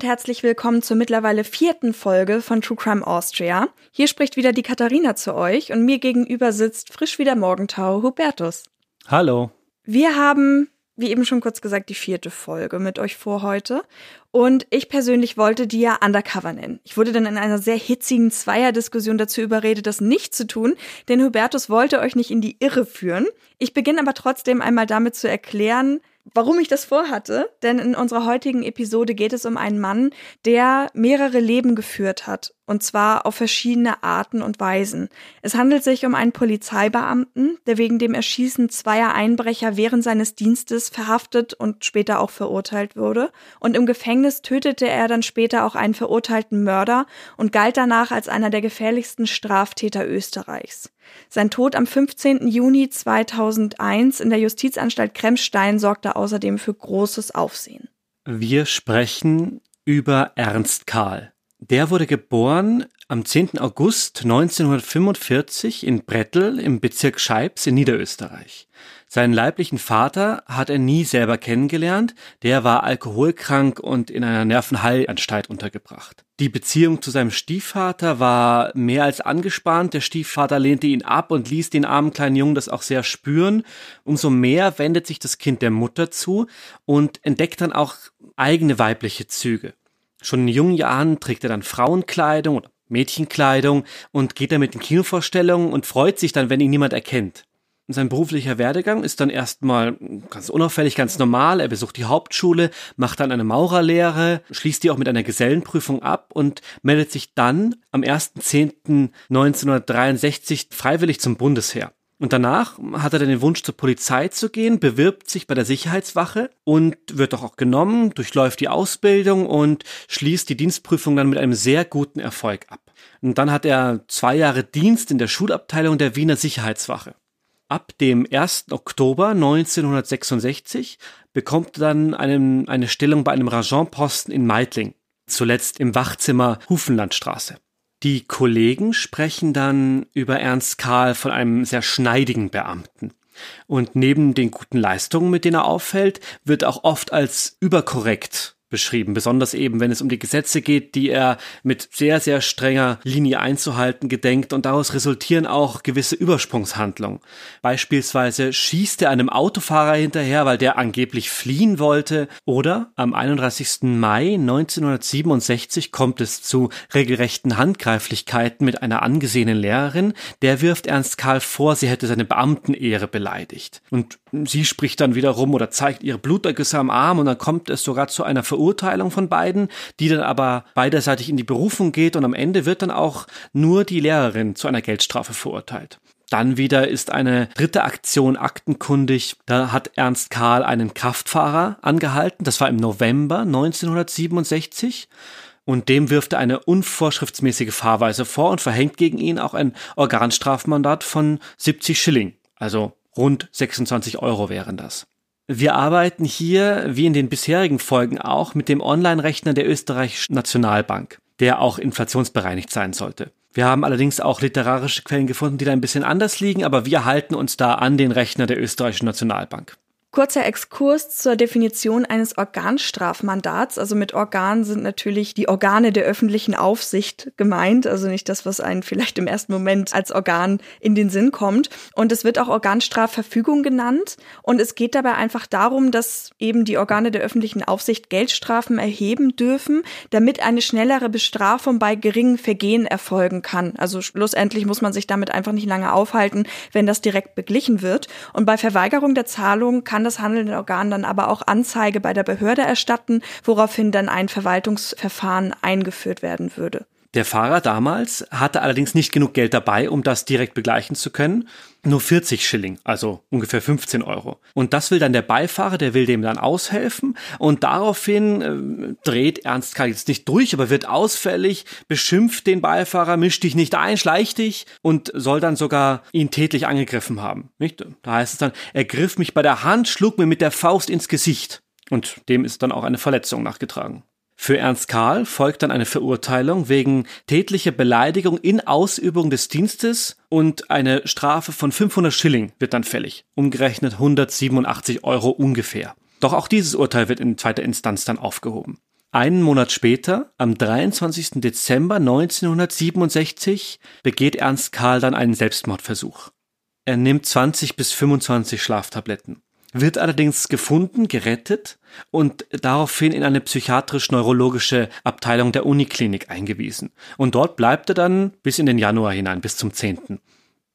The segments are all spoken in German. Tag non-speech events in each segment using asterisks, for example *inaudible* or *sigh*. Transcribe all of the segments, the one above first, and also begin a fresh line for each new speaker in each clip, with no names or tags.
Und herzlich willkommen zur mittlerweile vierten Folge von True Crime Austria. Hier spricht wieder die Katharina zu euch und mir gegenüber sitzt frisch wie der Morgentau Hubertus.
Hallo.
Wir haben, wie eben schon kurz gesagt, die vierte Folge mit euch vor heute. Und ich persönlich wollte die ja Undercover nennen. Ich wurde dann in einer sehr hitzigen Zweierdiskussion dazu überredet, das nicht zu tun, denn Hubertus wollte euch nicht in die Irre führen. Ich beginne aber trotzdem einmal damit zu erklären, warum ich das vorhatte, denn in unserer heutigen Episode geht es um einen Mann, der mehrere Leben geführt hat, und zwar auf verschiedene Arten und Weisen. Es handelt sich um einen Polizeibeamten, der wegen dem Erschießen zweier Einbrecher während seines Dienstes verhaftet und später auch verurteilt wurde, und im Gefängnis tötete er dann später auch einen verurteilten Mörder und galt danach als einer der gefährlichsten Straftäter Österreichs. Sein Tod am 15. Juni 2001 in der Justizanstalt Kremstein sorgte außerdem für großes Aufsehen.
Wir sprechen über Ernst Karl. Der wurde geboren am 10. August 1945 in Brettel im Bezirk Scheibs in Niederösterreich. Seinen leiblichen Vater hat er nie selber kennengelernt, der war alkoholkrank und in einer Nervenheilanstalt untergebracht. Die Beziehung zu seinem Stiefvater war mehr als angespannt. Der Stiefvater lehnte ihn ab und ließ den armen kleinen Jungen das auch sehr spüren. Umso mehr wendet sich das Kind der Mutter zu und entdeckt dann auch eigene weibliche Züge. Schon in jungen Jahren trägt er dann Frauenkleidung oder Mädchenkleidung und geht dann mit den Kinovorstellungen und freut sich dann, wenn ihn niemand erkennt. Sein beruflicher Werdegang ist dann erstmal ganz unauffällig, ganz normal. Er besucht die Hauptschule, macht dann eine Maurerlehre, schließt die auch mit einer Gesellenprüfung ab und meldet sich dann am 1.10.1963 freiwillig zum Bundesheer. Und danach hat er dann den Wunsch zur Polizei zu gehen, bewirbt sich bei der Sicherheitswache und wird auch genommen, durchläuft die Ausbildung und schließt die Dienstprüfung dann mit einem sehr guten Erfolg ab. Und dann hat er zwei Jahre Dienst in der Schulabteilung der Wiener Sicherheitswache. Ab dem 1. Oktober 1966 bekommt er dann einen, eine Stellung bei einem Rajonposten in Meidling, zuletzt im Wachzimmer Hufenlandstraße. Die Kollegen sprechen dann über Ernst Karl von einem sehr schneidigen Beamten. Und neben den guten Leistungen, mit denen er auffällt, wird auch oft als überkorrekt beschrieben, besonders eben, wenn es um die Gesetze geht, die er mit sehr, sehr strenger Linie einzuhalten gedenkt und daraus resultieren auch gewisse Übersprungshandlungen. Beispielsweise schießt er einem Autofahrer hinterher, weil der angeblich fliehen wollte oder am 31. Mai 1967 kommt es zu regelrechten Handgreiflichkeiten mit einer angesehenen Lehrerin, der wirft Ernst Karl vor, sie hätte seine Beamtenehre beleidigt. Und sie spricht dann wiederum oder zeigt ihre Blutergüsse am Arm und dann kommt es sogar zu einer Ver Verurteilung von beiden, die dann aber beiderseitig in die Berufung geht und am Ende wird dann auch nur die Lehrerin zu einer Geldstrafe verurteilt. Dann wieder ist eine dritte Aktion aktenkundig. Da hat Ernst Karl einen Kraftfahrer angehalten. Das war im November 1967. Und dem wirft er eine unvorschriftsmäßige Fahrweise vor und verhängt gegen ihn auch ein Organstrafmandat von 70 Schilling. Also rund 26 Euro wären das. Wir arbeiten hier, wie in den bisherigen Folgen auch, mit dem Online-Rechner der Österreichischen Nationalbank, der auch inflationsbereinigt sein sollte. Wir haben allerdings auch literarische Quellen gefunden, die da ein bisschen anders liegen, aber wir halten uns da an den Rechner der Österreichischen Nationalbank.
Kurzer Exkurs zur Definition eines Organstrafmandats. Also mit Organ sind natürlich die Organe der öffentlichen Aufsicht gemeint, also nicht das, was einen vielleicht im ersten Moment als Organ in den Sinn kommt. Und es wird auch Organstrafverfügung genannt. Und es geht dabei einfach darum, dass eben die Organe der öffentlichen Aufsicht Geldstrafen erheben dürfen, damit eine schnellere Bestrafung bei geringen Vergehen erfolgen kann. Also schlussendlich muss man sich damit einfach nicht lange aufhalten, wenn das direkt beglichen wird. Und bei Verweigerung der Zahlung kann kann das handelnde Organ dann aber auch Anzeige bei der Behörde erstatten, woraufhin dann ein Verwaltungsverfahren eingeführt werden würde.
Der Fahrer damals hatte allerdings nicht genug Geld dabei, um das direkt begleichen zu können. Nur 40 Schilling, also ungefähr 15 Euro. Und das will dann der Beifahrer, der will dem dann aushelfen. Und daraufhin äh, dreht Ernst Karl jetzt nicht durch, aber wird ausfällig, beschimpft den Beifahrer, mischt dich nicht ein, schleicht dich und soll dann sogar ihn tätlich angegriffen haben. Nicht? Da heißt es dann, er griff mich bei der Hand, schlug mir mit der Faust ins Gesicht. Und dem ist dann auch eine Verletzung nachgetragen. Für Ernst Karl folgt dann eine Verurteilung wegen tätlicher Beleidigung in Ausübung des Dienstes und eine Strafe von 500 Schilling wird dann fällig, umgerechnet 187 Euro ungefähr. Doch auch dieses Urteil wird in zweiter Instanz dann aufgehoben. Einen Monat später, am 23. Dezember 1967, begeht Ernst Karl dann einen Selbstmordversuch. Er nimmt 20 bis 25 Schlaftabletten wird allerdings gefunden, gerettet und daraufhin in eine psychiatrisch-neurologische Abteilung der Uniklinik eingewiesen. Und dort bleibt er dann bis in den Januar hinein, bis zum 10.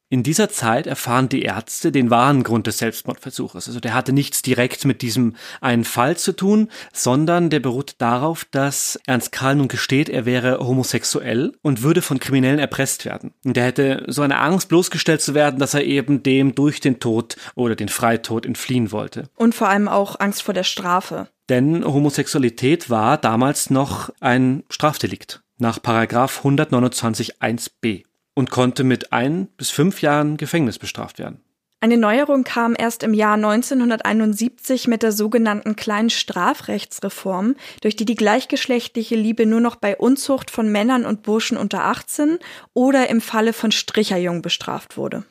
In dieser Zeit erfahren die Ärzte den wahren Grund des Selbstmordversuches. Also der hatte nichts direkt mit diesem einen Fall zu tun, sondern der beruht darauf, dass Ernst Karl nun gesteht, er wäre homosexuell und würde von Kriminellen erpresst werden. Und der hätte so eine Angst, bloßgestellt zu werden, dass er eben dem durch den Tod oder den Freitod entfliehen wollte.
Und vor allem auch Angst vor der Strafe.
Denn Homosexualität war damals noch ein Strafdelikt nach Paragraph 129 1b und konnte mit ein bis fünf Jahren Gefängnis bestraft werden.
Eine Neuerung kam erst im Jahr 1971 mit der sogenannten kleinen Strafrechtsreform, durch die die gleichgeschlechtliche Liebe nur noch bei Unzucht von Männern und Burschen unter 18 oder im Falle von Stricherjungen bestraft wurde.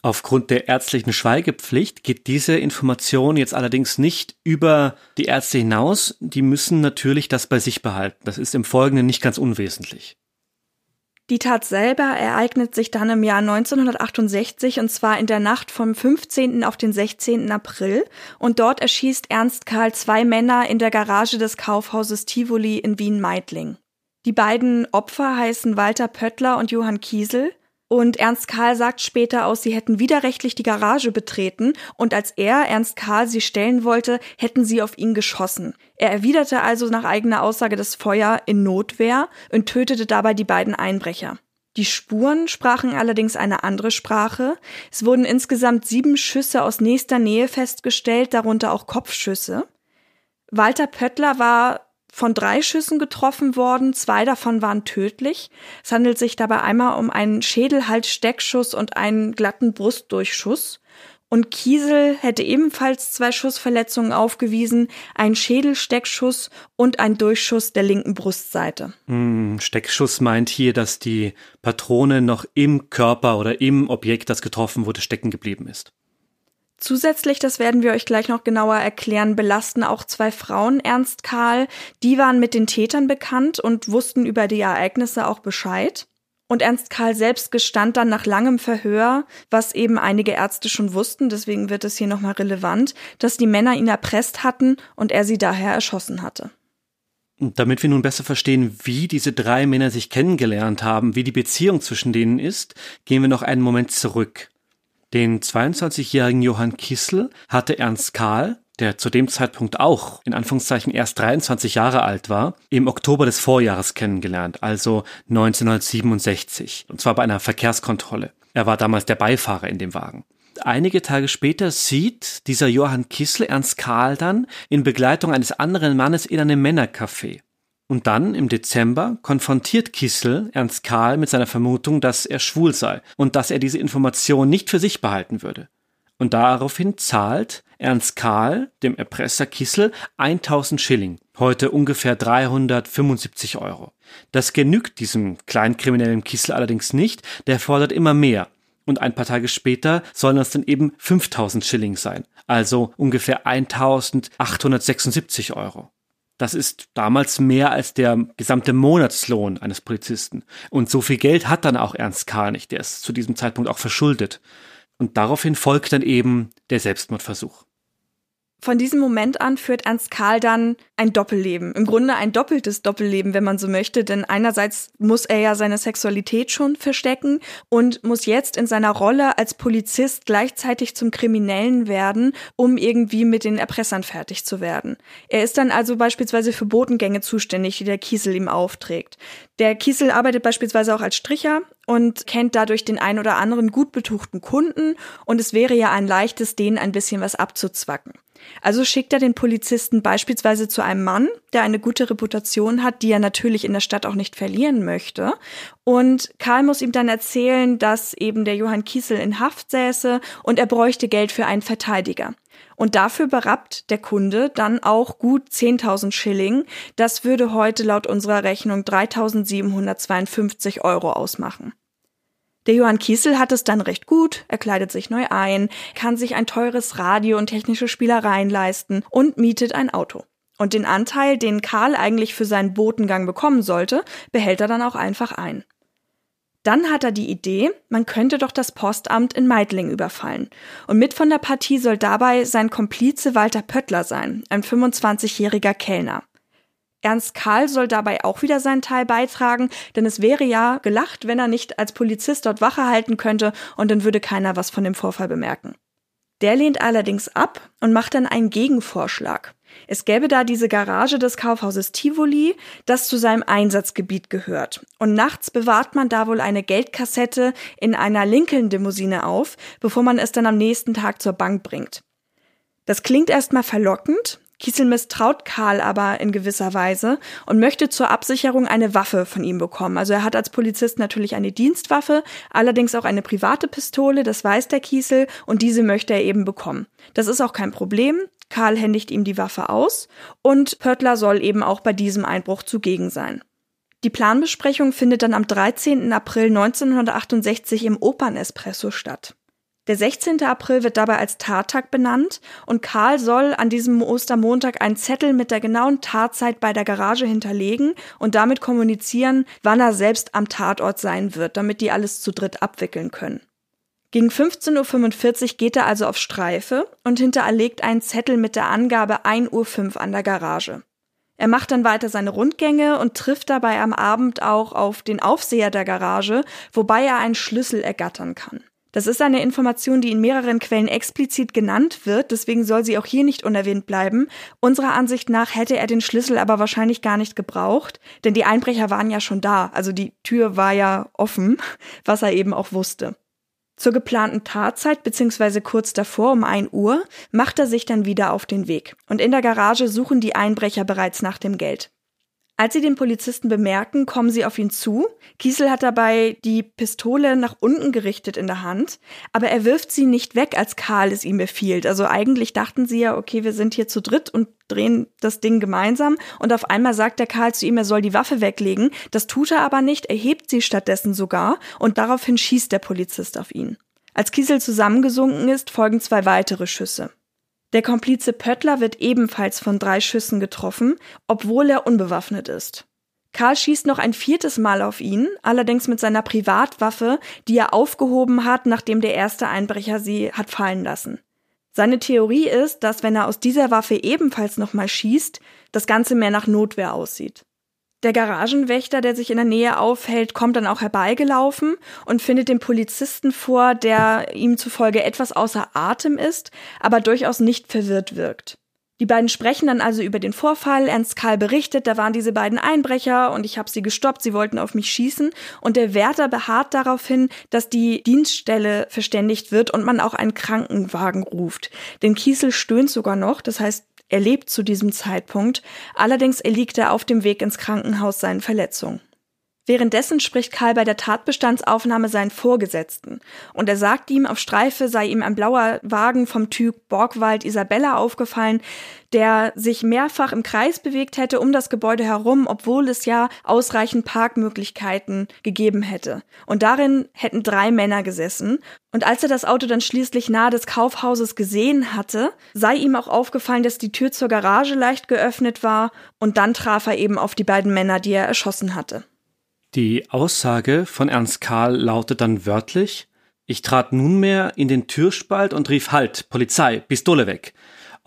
Aufgrund der ärztlichen Schweigepflicht geht diese Information jetzt allerdings nicht über die Ärzte hinaus. Die müssen natürlich das bei sich behalten. Das ist im Folgenden nicht ganz unwesentlich.
Die Tat selber ereignet sich dann im Jahr 1968 und zwar in der Nacht vom 15. auf den 16. April und dort erschießt Ernst Karl zwei Männer in der Garage des Kaufhauses Tivoli in Wien-Meidling. Die beiden Opfer heißen Walter Pöttler und Johann Kiesel und Ernst Karl sagt später aus, sie hätten widerrechtlich die Garage betreten und als er, Ernst Karl, sie stellen wollte, hätten sie auf ihn geschossen. Er erwiderte also nach eigener Aussage das Feuer in Notwehr und tötete dabei die beiden Einbrecher. Die Spuren sprachen allerdings eine andere Sprache. Es wurden insgesamt sieben Schüsse aus nächster Nähe festgestellt, darunter auch Kopfschüsse. Walter Pöttler war von drei Schüssen getroffen worden, zwei davon waren tödlich. Es handelt sich dabei einmal um einen Schädelhalssteckschuss und einen glatten Brustdurchschuss. Und Kiesel hätte ebenfalls zwei Schussverletzungen aufgewiesen, einen Schädelsteckschuss und einen Durchschuss der linken Brustseite.
Hm, Steckschuss meint hier, dass die Patrone noch im Körper oder im Objekt, das getroffen wurde, stecken geblieben ist.
Zusätzlich, das werden wir euch gleich noch genauer erklären, belasten auch zwei Frauen Ernst Karl. Die waren mit den Tätern bekannt und wussten über die Ereignisse auch Bescheid. Und Ernst Karl selbst gestand dann nach langem Verhör, was eben einige Ärzte schon wussten, deswegen wird es hier nochmal relevant, dass die Männer ihn erpresst hatten und er sie daher erschossen hatte.
Damit wir nun besser verstehen, wie diese drei Männer sich kennengelernt haben, wie die Beziehung zwischen denen ist, gehen wir noch einen Moment zurück. Den 22-jährigen Johann Kissel hatte Ernst Karl, der zu dem Zeitpunkt auch in Anführungszeichen erst 23 Jahre alt war, im Oktober des Vorjahres kennengelernt, also 1967, und zwar bei einer Verkehrskontrolle. Er war damals der Beifahrer in dem Wagen. Einige Tage später sieht dieser Johann Kissel Ernst Karl dann in Begleitung eines anderen Mannes in einem Männercafé. Und dann, im Dezember, konfrontiert Kissel Ernst Karl mit seiner Vermutung, dass er schwul sei und dass er diese Information nicht für sich behalten würde. Und daraufhin zahlt Ernst Karl dem Erpresser Kissel 1000 Schilling, heute ungefähr 375 Euro. Das genügt diesem kleinkriminellen Kissel allerdings nicht, der fordert immer mehr. Und ein paar Tage später sollen es dann eben 5000 Schilling sein, also ungefähr 1876 Euro. Das ist damals mehr als der gesamte Monatslohn eines Polizisten. Und so viel Geld hat dann auch Ernst Karl nicht. Der ist zu diesem Zeitpunkt auch verschuldet. Und daraufhin folgt dann eben der Selbstmordversuch.
Von diesem Moment an führt Ernst Karl dann ein Doppelleben. Im Grunde ein doppeltes Doppelleben, wenn man so möchte, denn einerseits muss er ja seine Sexualität schon verstecken und muss jetzt in seiner Rolle als Polizist gleichzeitig zum Kriminellen werden, um irgendwie mit den Erpressern fertig zu werden. Er ist dann also beispielsweise für Botengänge zuständig, die der Kiesel ihm aufträgt. Der Kiesel arbeitet beispielsweise auch als Stricher und kennt dadurch den ein oder anderen gut betuchten Kunden und es wäre ja ein leichtes, denen ein bisschen was abzuzwacken. Also schickt er den Polizisten beispielsweise zu einem Mann, der eine gute Reputation hat, die er natürlich in der Stadt auch nicht verlieren möchte. Und Karl muss ihm dann erzählen, dass eben der Johann Kiesel in Haft säße und er bräuchte Geld für einen Verteidiger. Und dafür berappt der Kunde dann auch gut 10.000 Schilling. Das würde heute laut unserer Rechnung 3.752 Euro ausmachen. Der Johann Kiesel hat es dann recht gut, er kleidet sich neu ein, kann sich ein teures Radio und technische Spielereien leisten und mietet ein Auto. Und den Anteil, den Karl eigentlich für seinen Botengang bekommen sollte, behält er dann auch einfach ein. Dann hat er die Idee, man könnte doch das Postamt in Meidling überfallen. Und mit von der Partie soll dabei sein Komplize Walter Pöttler sein, ein 25-jähriger Kellner. Ernst Karl soll dabei auch wieder seinen Teil beitragen, denn es wäre ja gelacht, wenn er nicht als Polizist dort Wache halten könnte und dann würde keiner was von dem Vorfall bemerken. Der lehnt allerdings ab und macht dann einen Gegenvorschlag. Es gäbe da diese Garage des Kaufhauses Tivoli, das zu seinem Einsatzgebiet gehört. Und nachts bewahrt man da wohl eine Geldkassette in einer Lincoln-Limousine auf, bevor man es dann am nächsten Tag zur Bank bringt. Das klingt erstmal verlockend, Kiesel misstraut Karl aber in gewisser Weise und möchte zur Absicherung eine Waffe von ihm bekommen. Also er hat als Polizist natürlich eine Dienstwaffe, allerdings auch eine private Pistole, das weiß der Kiesel, und diese möchte er eben bekommen. Das ist auch kein Problem. Karl händigt ihm die Waffe aus und Pöttler soll eben auch bei diesem Einbruch zugegen sein. Die Planbesprechung findet dann am 13. April 1968 im Opernespresso statt. Der 16. April wird dabei als Tattag benannt und Karl soll an diesem Ostermontag einen Zettel mit der genauen Tatzeit bei der Garage hinterlegen und damit kommunizieren, wann er selbst am Tatort sein wird, damit die alles zu dritt abwickeln können. Gegen 15.45 Uhr geht er also auf Streife und hinterlegt einen Zettel mit der Angabe 1.05 Uhr an der Garage. Er macht dann weiter seine Rundgänge und trifft dabei am Abend auch auf den Aufseher der Garage, wobei er einen Schlüssel ergattern kann. Das ist eine Information, die in mehreren Quellen explizit genannt wird, deswegen soll sie auch hier nicht unerwähnt bleiben. Unserer Ansicht nach hätte er den Schlüssel aber wahrscheinlich gar nicht gebraucht, denn die Einbrecher waren ja schon da, also die Tür war ja offen, *laughs* was er eben auch wusste. Zur geplanten Tatzeit bzw. kurz davor um 1 Uhr macht er sich dann wieder auf den Weg und in der Garage suchen die Einbrecher bereits nach dem Geld. Als sie den Polizisten bemerken, kommen sie auf ihn zu. Kiesel hat dabei die Pistole nach unten gerichtet in der Hand, aber er wirft sie nicht weg, als Karl es ihm befiehlt. Also eigentlich dachten sie ja, okay, wir sind hier zu dritt und drehen das Ding gemeinsam und auf einmal sagt der Karl zu ihm, er soll die Waffe weglegen. Das tut er aber nicht, er hebt sie stattdessen sogar und daraufhin schießt der Polizist auf ihn. Als Kiesel zusammengesunken ist, folgen zwei weitere Schüsse. Der Komplize Pöttler wird ebenfalls von drei Schüssen getroffen, obwohl er unbewaffnet ist. Karl schießt noch ein viertes Mal auf ihn, allerdings mit seiner Privatwaffe, die er aufgehoben hat, nachdem der erste Einbrecher sie hat fallen lassen. Seine Theorie ist, dass wenn er aus dieser Waffe ebenfalls nochmal schießt, das Ganze mehr nach Notwehr aussieht. Der Garagenwächter, der sich in der Nähe aufhält, kommt dann auch herbeigelaufen und findet den Polizisten vor, der ihm zufolge etwas außer Atem ist, aber durchaus nicht verwirrt wirkt. Die beiden sprechen dann also über den Vorfall. Ernst Karl berichtet, da waren diese beiden Einbrecher und ich habe sie gestoppt, sie wollten auf mich schießen. Und der Wärter beharrt darauf hin, dass die Dienststelle verständigt wird und man auch einen Krankenwagen ruft. Denn Kiesel stöhnt sogar noch, das heißt, er lebt zu diesem Zeitpunkt, allerdings erliegt er auf dem Weg ins Krankenhaus seinen Verletzungen. Währenddessen spricht Karl bei der Tatbestandsaufnahme seinen Vorgesetzten und er sagt ihm, auf Streife sei ihm ein blauer Wagen vom Typ Borgwald Isabella aufgefallen, der sich mehrfach im Kreis bewegt hätte um das Gebäude herum, obwohl es ja ausreichend Parkmöglichkeiten gegeben hätte. Und darin hätten drei Männer gesessen. Und als er das Auto dann schließlich nahe des Kaufhauses gesehen hatte, sei ihm auch aufgefallen, dass die Tür zur Garage leicht geöffnet war und dann traf er eben auf die beiden Männer, die er erschossen hatte.
Die Aussage von Ernst Karl lautet dann wörtlich Ich trat nunmehr in den Türspalt und rief Halt, Polizei, Pistole weg.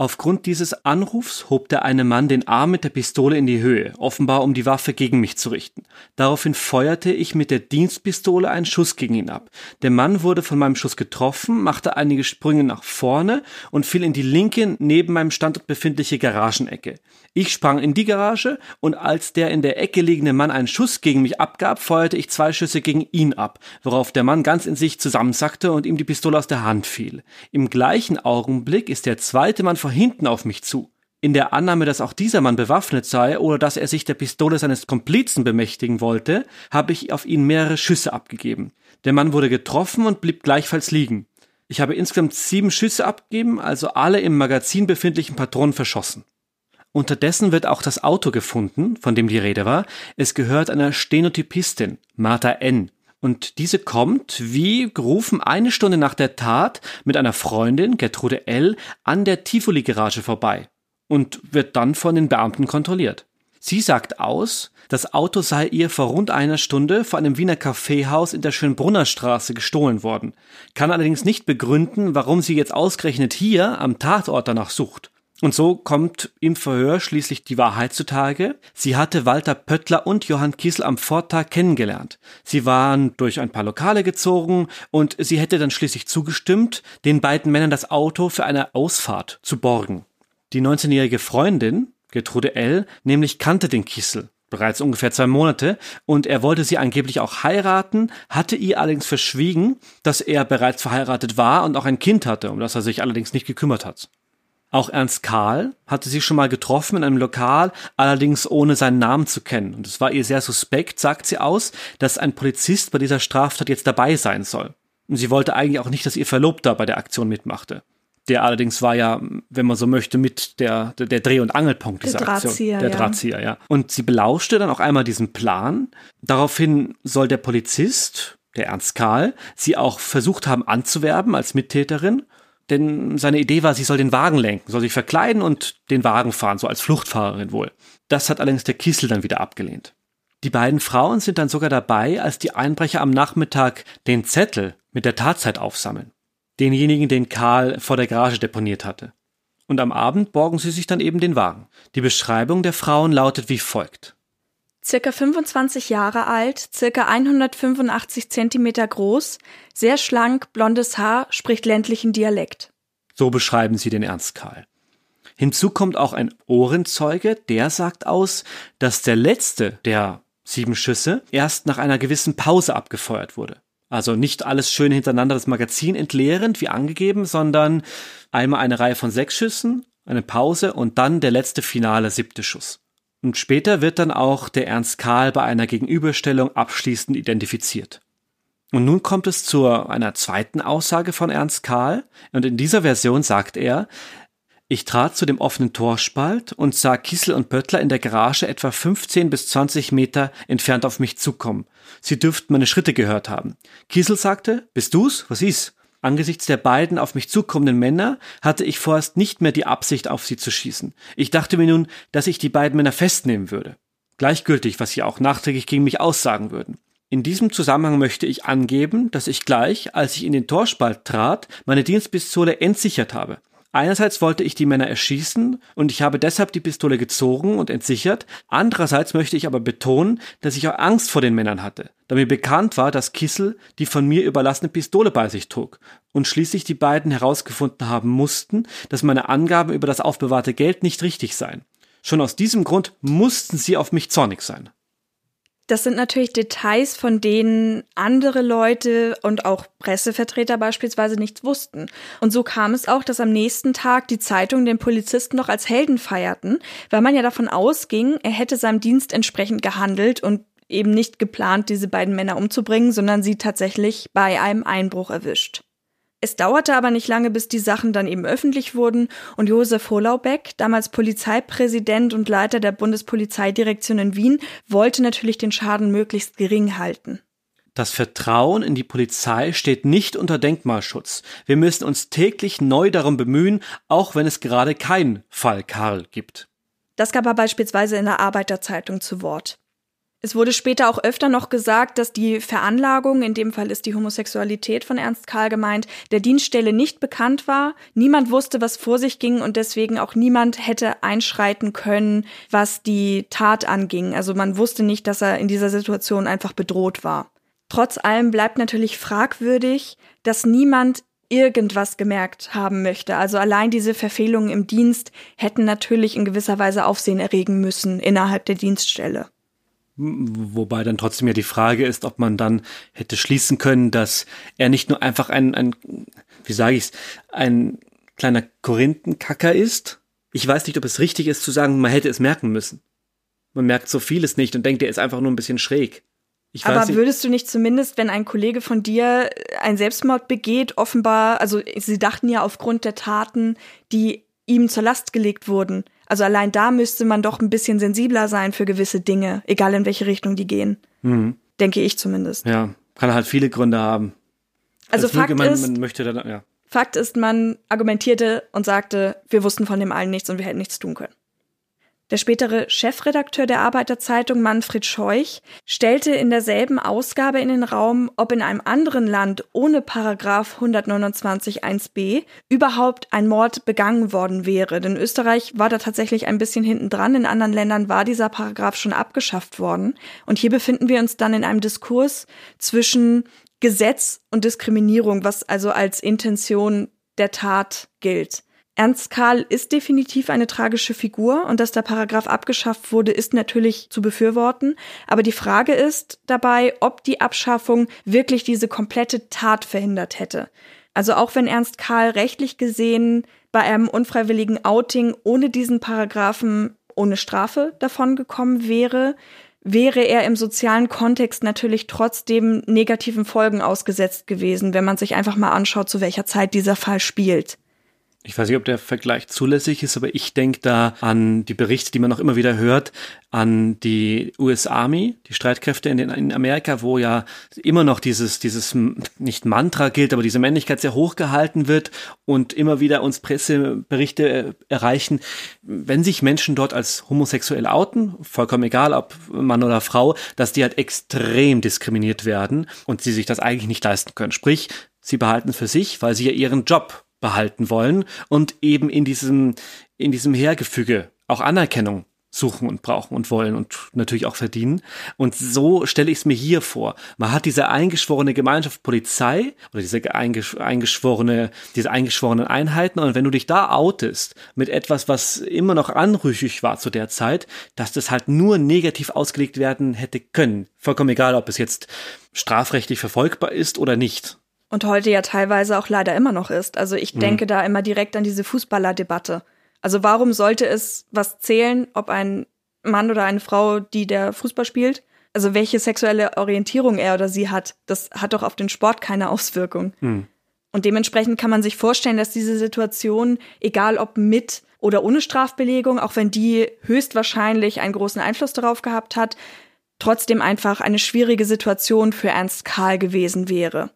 Aufgrund dieses Anrufs hob der eine Mann den Arm mit der Pistole in die Höhe, offenbar um die Waffe gegen mich zu richten. Daraufhin feuerte ich mit der Dienstpistole einen Schuss gegen ihn ab. Der Mann wurde von meinem Schuss getroffen, machte einige Sprünge nach vorne und fiel in die linke neben meinem Standort befindliche Garagenecke. Ich sprang in die Garage und als der in der Ecke liegende Mann einen Schuss gegen mich abgab, feuerte ich zwei Schüsse gegen ihn ab, worauf der Mann ganz in sich zusammensackte und ihm die Pistole aus der Hand fiel. Im gleichen Augenblick ist der zweite Mann von hinten auf mich zu. In der Annahme, dass auch dieser Mann bewaffnet sei oder dass er sich der Pistole seines Komplizen bemächtigen wollte, habe ich auf ihn mehrere Schüsse abgegeben. Der Mann wurde getroffen und blieb gleichfalls liegen. Ich habe insgesamt sieben Schüsse abgegeben, also alle im Magazin befindlichen Patronen verschossen. Unterdessen wird auch das Auto gefunden, von dem die Rede war. Es gehört einer Stenotypistin, Martha N. Und diese kommt, wie gerufen, eine Stunde nach der Tat mit einer Freundin, Gertrude L., an der Tivoli-Garage vorbei und wird dann von den Beamten kontrolliert. Sie sagt aus, das Auto sei ihr vor rund einer Stunde vor einem Wiener Kaffeehaus in der Schönbrunner Straße gestohlen worden, kann allerdings nicht begründen, warum sie jetzt ausgerechnet hier am Tatort danach sucht. Und so kommt im Verhör schließlich die Wahrheit zutage. Sie hatte Walter Pöttler und Johann Kiesel am Vortag kennengelernt. Sie waren durch ein paar Lokale gezogen und sie hätte dann schließlich zugestimmt, den beiden Männern das Auto für eine Ausfahrt zu borgen. Die 19-jährige Freundin, Gertrude L., nämlich kannte den Kiesel bereits ungefähr zwei Monate und er wollte sie angeblich auch heiraten, hatte ihr allerdings verschwiegen, dass er bereits verheiratet war und auch ein Kind hatte, um das er sich allerdings nicht gekümmert hat. Auch Ernst Karl hatte sie schon mal getroffen in einem Lokal, allerdings ohne seinen Namen zu kennen. Und es war ihr sehr suspekt, sagt sie aus, dass ein Polizist bei dieser Straftat jetzt dabei sein soll. Und sie wollte eigentlich auch nicht, dass ihr Verlobter bei der Aktion mitmachte. Der allerdings war ja, wenn man so möchte, mit der, der, der Dreh- und Angelpunkt dieser
der Drahtzieher,
Aktion. Der
ja.
Drahtzieher, ja. Und sie belauschte dann auch einmal diesen Plan. Daraufhin soll der Polizist, der Ernst Karl, sie auch versucht haben anzuwerben als Mittäterin denn seine Idee war, sie soll den Wagen lenken, soll sich verkleiden und den Wagen fahren, so als Fluchtfahrerin wohl. Das hat allerdings der Kiesel dann wieder abgelehnt. Die beiden Frauen sind dann sogar dabei, als die Einbrecher am Nachmittag den Zettel mit der Tatzeit aufsammeln. Denjenigen, den Karl vor der Garage deponiert hatte. Und am Abend borgen sie sich dann eben den Wagen. Die Beschreibung der Frauen lautet wie folgt.
Circa 25 Jahre alt, circa 185 Zentimeter groß, sehr schlank, blondes Haar, spricht ländlichen Dialekt.
So beschreiben sie den Ernst Karl. Hinzu kommt auch ein Ohrenzeuge, der sagt aus, dass der letzte der sieben Schüsse erst nach einer gewissen Pause abgefeuert wurde. Also nicht alles schön hintereinander das Magazin entleerend, wie angegeben, sondern einmal eine Reihe von sechs Schüssen, eine Pause und dann der letzte finale siebte Schuss. Und später wird dann auch der Ernst Karl bei einer Gegenüberstellung abschließend identifiziert. Und nun kommt es zu einer zweiten Aussage von Ernst Karl. Und in dieser Version sagt er, ich trat zu dem offenen Torspalt und sah Kiesel und Pöttler in der Garage etwa 15 bis 20 Meter entfernt auf mich zukommen. Sie dürften meine Schritte gehört haben. Kiesel sagte, bist du's? Was ist? Angesichts der beiden auf mich zukommenden Männer hatte ich vorerst nicht mehr die Absicht, auf sie zu schießen. Ich dachte mir nun, dass ich die beiden Männer festnehmen würde. Gleichgültig, was sie auch nachträglich gegen mich aussagen würden. In diesem Zusammenhang möchte ich angeben, dass ich gleich, als ich in den Torspalt trat, meine Dienstpistole entsichert habe. Einerseits wollte ich die Männer erschießen und ich habe deshalb die Pistole gezogen und entsichert. Andererseits möchte ich aber betonen, dass ich auch Angst vor den Männern hatte, da mir bekannt war, dass Kissel die von mir überlassene Pistole bei sich trug und schließlich die beiden herausgefunden haben mussten, dass meine Angaben über das aufbewahrte Geld nicht richtig seien. Schon aus diesem Grund mussten sie auf mich zornig sein.
Das sind natürlich Details, von denen andere Leute und auch Pressevertreter beispielsweise nichts wussten. Und so kam es auch, dass am nächsten Tag die Zeitungen den Polizisten noch als Helden feierten, weil man ja davon ausging, er hätte seinem Dienst entsprechend gehandelt und eben nicht geplant, diese beiden Männer umzubringen, sondern sie tatsächlich bei einem Einbruch erwischt. Es dauerte aber nicht lange, bis die Sachen dann eben öffentlich wurden und Josef Holaubeck, damals Polizeipräsident und Leiter der Bundespolizeidirektion in Wien, wollte natürlich den Schaden möglichst gering halten.
Das Vertrauen in die Polizei steht nicht unter Denkmalschutz. Wir müssen uns täglich neu darum bemühen, auch wenn es gerade keinen Fall Karl gibt.
Das gab er beispielsweise in der Arbeiterzeitung zu Wort. Es wurde später auch öfter noch gesagt, dass die Veranlagung, in dem Fall ist die Homosexualität von Ernst Karl gemeint, der Dienststelle nicht bekannt war. Niemand wusste, was vor sich ging und deswegen auch niemand hätte einschreiten können, was die Tat anging. Also man wusste nicht, dass er in dieser Situation einfach bedroht war. Trotz allem bleibt natürlich fragwürdig, dass niemand irgendwas gemerkt haben möchte. Also allein diese Verfehlungen im Dienst hätten natürlich in gewisser Weise Aufsehen erregen müssen innerhalb der Dienststelle.
Wobei dann trotzdem ja die Frage ist, ob man dann hätte schließen können, dass er nicht nur einfach ein, ein wie sage ich's, ein kleiner Korinthenkacker ist. Ich weiß nicht, ob es richtig ist zu sagen, man hätte es merken müssen. Man merkt so vieles nicht und denkt, er ist einfach nur ein bisschen schräg.
Ich Aber würdest du nicht zumindest, wenn ein Kollege von dir einen Selbstmord begeht, offenbar, also sie dachten ja aufgrund der Taten, die ihm zur Last gelegt wurden, also allein da müsste man doch ein bisschen sensibler sein für gewisse Dinge, egal in welche Richtung die gehen. Mhm. Denke ich zumindest.
Ja, kann halt viele Gründe haben.
Also, also Fakt man, ist, man möchte dann, ja. Fakt ist, man argumentierte und sagte, wir wussten von dem allen nichts und wir hätten nichts tun können. Der spätere Chefredakteur der Arbeiterzeitung Manfred Scheuch stellte in derselben Ausgabe in den Raum, ob in einem anderen Land ohne Paragraph 129 1b überhaupt ein Mord begangen worden wäre. Denn Österreich war da tatsächlich ein bisschen hinten dran. In anderen Ländern war dieser Paragraph schon abgeschafft worden. Und hier befinden wir uns dann in einem Diskurs zwischen Gesetz und Diskriminierung, was also als Intention der Tat gilt. Ernst Karl ist definitiv eine tragische Figur und dass der Paragraph abgeschafft wurde, ist natürlich zu befürworten. Aber die Frage ist dabei, ob die Abschaffung wirklich diese komplette Tat verhindert hätte. Also auch wenn Ernst Karl rechtlich gesehen bei einem unfreiwilligen Outing ohne diesen Paragraphen ohne Strafe davongekommen wäre, wäre er im sozialen Kontext natürlich trotzdem negativen Folgen ausgesetzt gewesen, wenn man sich einfach mal anschaut, zu welcher Zeit dieser Fall spielt
ich weiß nicht, ob der Vergleich zulässig ist, aber ich denke da an die Berichte, die man auch immer wieder hört, an die US Army, die Streitkräfte in, den, in Amerika, wo ja immer noch dieses, dieses nicht Mantra gilt, aber diese Männlichkeit sehr hoch gehalten wird und immer wieder uns Presseberichte äh, erreichen, wenn sich Menschen dort als homosexuell outen, vollkommen egal, ob Mann oder Frau, dass die halt extrem diskriminiert werden und sie sich das eigentlich nicht leisten können. Sprich, sie behalten für sich, weil sie ja ihren Job behalten wollen und eben in diesem, in diesem Hergefüge auch Anerkennung suchen und brauchen und wollen und natürlich auch verdienen. Und so stelle ich es mir hier vor. Man hat diese eingeschworene Gemeinschaft Polizei oder diese eingeschworene, diese eingeschworenen Einheiten und wenn du dich da outest mit etwas, was immer noch anrüchig war zu der Zeit, dass das halt nur negativ ausgelegt werden hätte können. Vollkommen egal, ob es jetzt strafrechtlich verfolgbar ist oder nicht
und heute ja teilweise auch leider immer noch ist. Also ich mhm. denke da immer direkt an diese Fußballerdebatte. Also warum sollte es was zählen, ob ein Mann oder eine Frau, die der Fußball spielt, also welche sexuelle Orientierung er oder sie hat, das hat doch auf den Sport keine Auswirkung. Mhm. Und dementsprechend kann man sich vorstellen, dass diese Situation, egal ob mit oder ohne Strafbelegung, auch wenn die höchstwahrscheinlich einen großen Einfluss darauf gehabt hat, trotzdem einfach eine schwierige Situation für Ernst Karl gewesen wäre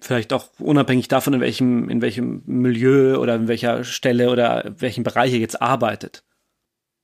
vielleicht auch unabhängig davon, in welchem, in welchem Milieu oder in welcher Stelle oder welchem Bereich er jetzt arbeitet.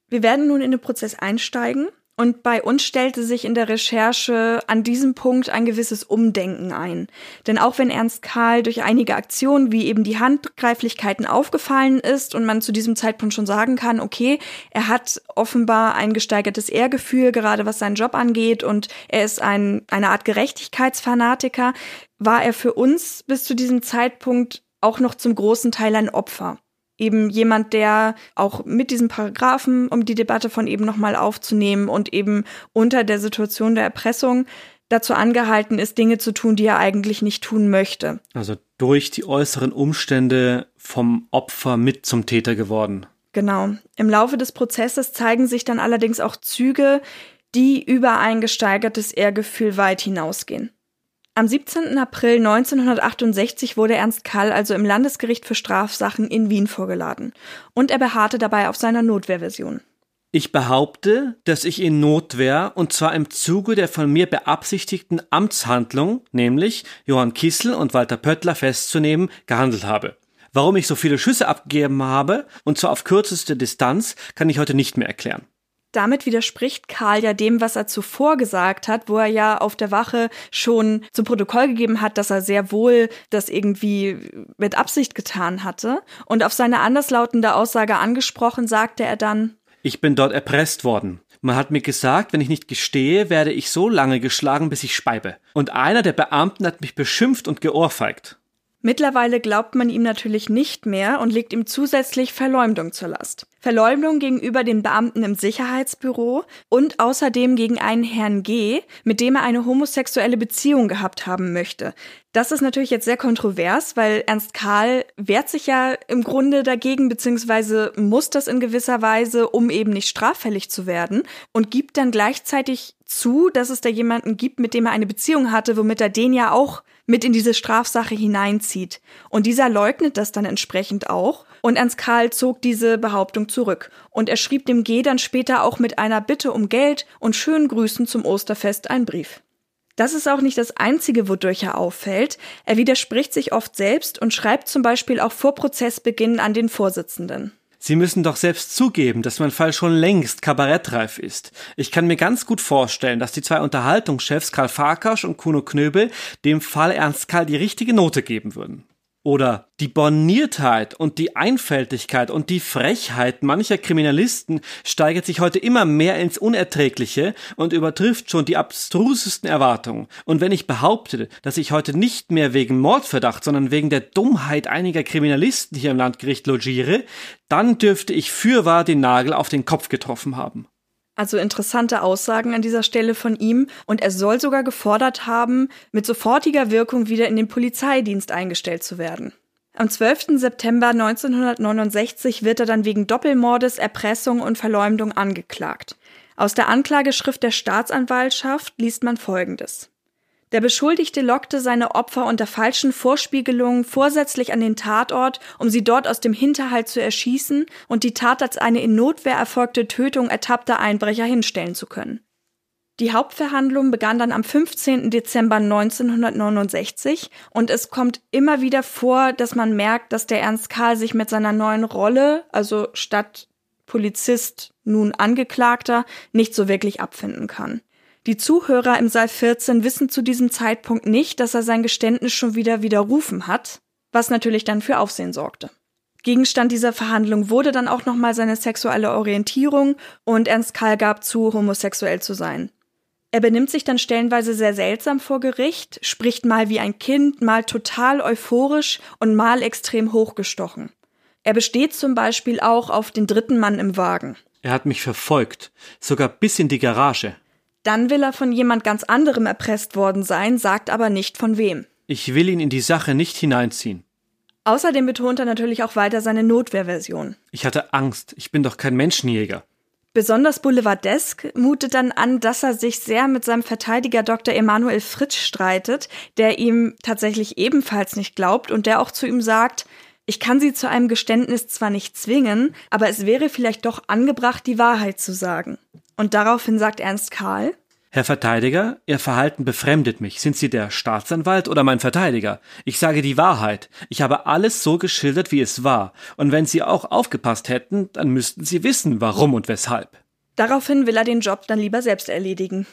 Wir werden nun in den Prozess einsteigen und bei uns stellte sich in der Recherche an diesem Punkt ein gewisses Umdenken ein. Denn auch wenn Ernst Karl durch einige Aktionen wie eben die Handgreiflichkeiten aufgefallen ist und man zu diesem Zeitpunkt schon sagen kann, okay, er hat offenbar ein gesteigertes Ehrgefühl, gerade was seinen Job angeht und er ist ein, eine Art Gerechtigkeitsfanatiker, war er für uns bis zu diesem Zeitpunkt auch noch zum großen Teil ein Opfer eben jemand, der auch mit diesen Paragraphen, um die Debatte von eben nochmal aufzunehmen und eben unter der Situation der Erpressung dazu angehalten ist, Dinge zu tun, die er eigentlich nicht tun möchte.
Also durch die äußeren Umstände vom Opfer mit zum Täter geworden.
Genau. Im Laufe des Prozesses zeigen sich dann allerdings auch Züge, die über ein gesteigertes Ehrgefühl weit hinausgehen. Am 17. April 1968 wurde Ernst Kall also im Landesgericht für Strafsachen in Wien vorgeladen und er beharrte dabei auf seiner Notwehrversion.
Ich behaupte, dass ich in Notwehr und zwar im Zuge der von mir beabsichtigten Amtshandlung, nämlich Johann Kissel und Walter Pöttler festzunehmen, gehandelt habe. Warum ich so viele Schüsse abgegeben habe, und zwar auf kürzeste Distanz, kann ich heute nicht mehr erklären.
Damit widerspricht Karl ja dem, was er zuvor gesagt hat, wo er ja auf der Wache schon zu Protokoll gegeben hat, dass er sehr wohl das irgendwie mit Absicht getan hatte. Und auf seine anderslautende Aussage angesprochen, sagte er dann,
ich bin dort erpresst worden. Man hat mir gesagt, wenn ich nicht gestehe, werde ich so lange geschlagen, bis ich speibe. Und einer der Beamten hat mich beschimpft und geohrfeigt.
Mittlerweile glaubt man ihm natürlich nicht mehr und legt ihm zusätzlich Verleumdung zur Last. Verleumdung gegenüber den Beamten im Sicherheitsbüro und außerdem gegen einen Herrn G., mit dem er eine homosexuelle Beziehung gehabt haben möchte. Das ist natürlich jetzt sehr kontrovers, weil Ernst Karl wehrt sich ja im Grunde dagegen, beziehungsweise muss das in gewisser Weise, um eben nicht straffällig zu werden und gibt dann gleichzeitig zu, dass es da jemanden gibt, mit dem er eine Beziehung hatte, womit er den ja auch mit in diese Strafsache hineinzieht. Und dieser leugnet das dann entsprechend auch. Und Ernst Karl zog diese Behauptung zurück. Und er schrieb dem G dann später auch mit einer Bitte um Geld und schönen Grüßen zum Osterfest einen Brief. Das ist auch nicht das Einzige, wodurch er auffällt. Er widerspricht sich oft selbst und schreibt zum Beispiel auch vor Prozessbeginn an den Vorsitzenden.
Sie müssen doch selbst zugeben, dass mein Fall schon längst kabarettreif ist. Ich kann mir ganz gut vorstellen, dass die zwei Unterhaltungschefs Karl Farkasch und Kuno Knöbel dem Fall Ernst Karl die richtige Note geben würden. Oder die Borniertheit und die Einfältigkeit und die Frechheit mancher Kriminalisten steigert sich heute immer mehr ins Unerträgliche und übertrifft schon die abstrusesten Erwartungen. Und wenn ich behaupte, dass ich heute nicht mehr wegen Mordverdacht, sondern wegen der Dummheit einiger Kriminalisten hier im Landgericht logiere, dann dürfte ich fürwahr den Nagel auf den Kopf getroffen haben.
Also interessante Aussagen an dieser Stelle von ihm und er soll sogar gefordert haben, mit sofortiger Wirkung wieder in den Polizeidienst eingestellt zu werden. Am 12. September 1969 wird er dann wegen Doppelmordes, Erpressung und Verleumdung angeklagt. Aus der Anklageschrift der Staatsanwaltschaft liest man Folgendes. Der Beschuldigte lockte seine Opfer unter falschen Vorspiegelungen vorsätzlich an den Tatort, um sie dort aus dem Hinterhalt zu erschießen und die Tat als eine in Notwehr erfolgte Tötung ertappter Einbrecher hinstellen zu können. Die Hauptverhandlung begann dann am 15. Dezember 1969 und es kommt immer wieder vor, dass man merkt, dass der Ernst Karl sich mit seiner neuen Rolle, also statt Polizist nun Angeklagter, nicht so wirklich abfinden kann. Die Zuhörer im Saal 14 wissen zu diesem Zeitpunkt nicht, dass er sein Geständnis schon wieder widerrufen hat, was natürlich dann für Aufsehen sorgte. Gegenstand dieser Verhandlung wurde dann auch nochmal seine sexuelle Orientierung und Ernst Karl gab zu, homosexuell zu sein. Er benimmt sich dann stellenweise sehr seltsam vor Gericht, spricht mal wie ein Kind, mal total euphorisch und mal extrem hochgestochen. Er besteht zum Beispiel auch auf den dritten Mann im Wagen.
Er hat mich verfolgt, sogar bis in die Garage.
Dann will er von jemand ganz anderem erpresst worden sein, sagt aber nicht von wem.
Ich will ihn in die Sache nicht hineinziehen.
Außerdem betont er natürlich auch weiter seine Notwehrversion.
Ich hatte Angst, ich bin doch kein Menschenjäger.
Besonders Boulevardesk mutet dann an, dass er sich sehr mit seinem Verteidiger Dr. Emanuel Fritsch streitet, der ihm tatsächlich ebenfalls nicht glaubt und der auch zu ihm sagt, ich kann Sie zu einem Geständnis zwar nicht zwingen, aber es wäre vielleicht doch angebracht, die Wahrheit zu sagen. Und daraufhin sagt Ernst Karl,
Herr Verteidiger, Ihr Verhalten befremdet mich. Sind Sie der Staatsanwalt oder mein Verteidiger? Ich sage die Wahrheit. Ich habe alles so geschildert, wie es war. Und wenn Sie auch aufgepasst hätten, dann müssten Sie wissen, warum und weshalb.
Daraufhin will er den Job dann lieber selbst erledigen.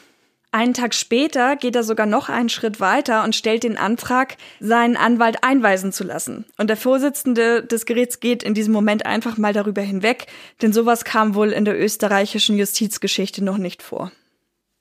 Einen Tag später geht er sogar noch einen Schritt weiter und stellt den Antrag, seinen Anwalt einweisen zu lassen. Und der Vorsitzende des Gerichts geht in diesem Moment einfach mal darüber hinweg, denn sowas kam wohl in der österreichischen Justizgeschichte noch nicht vor.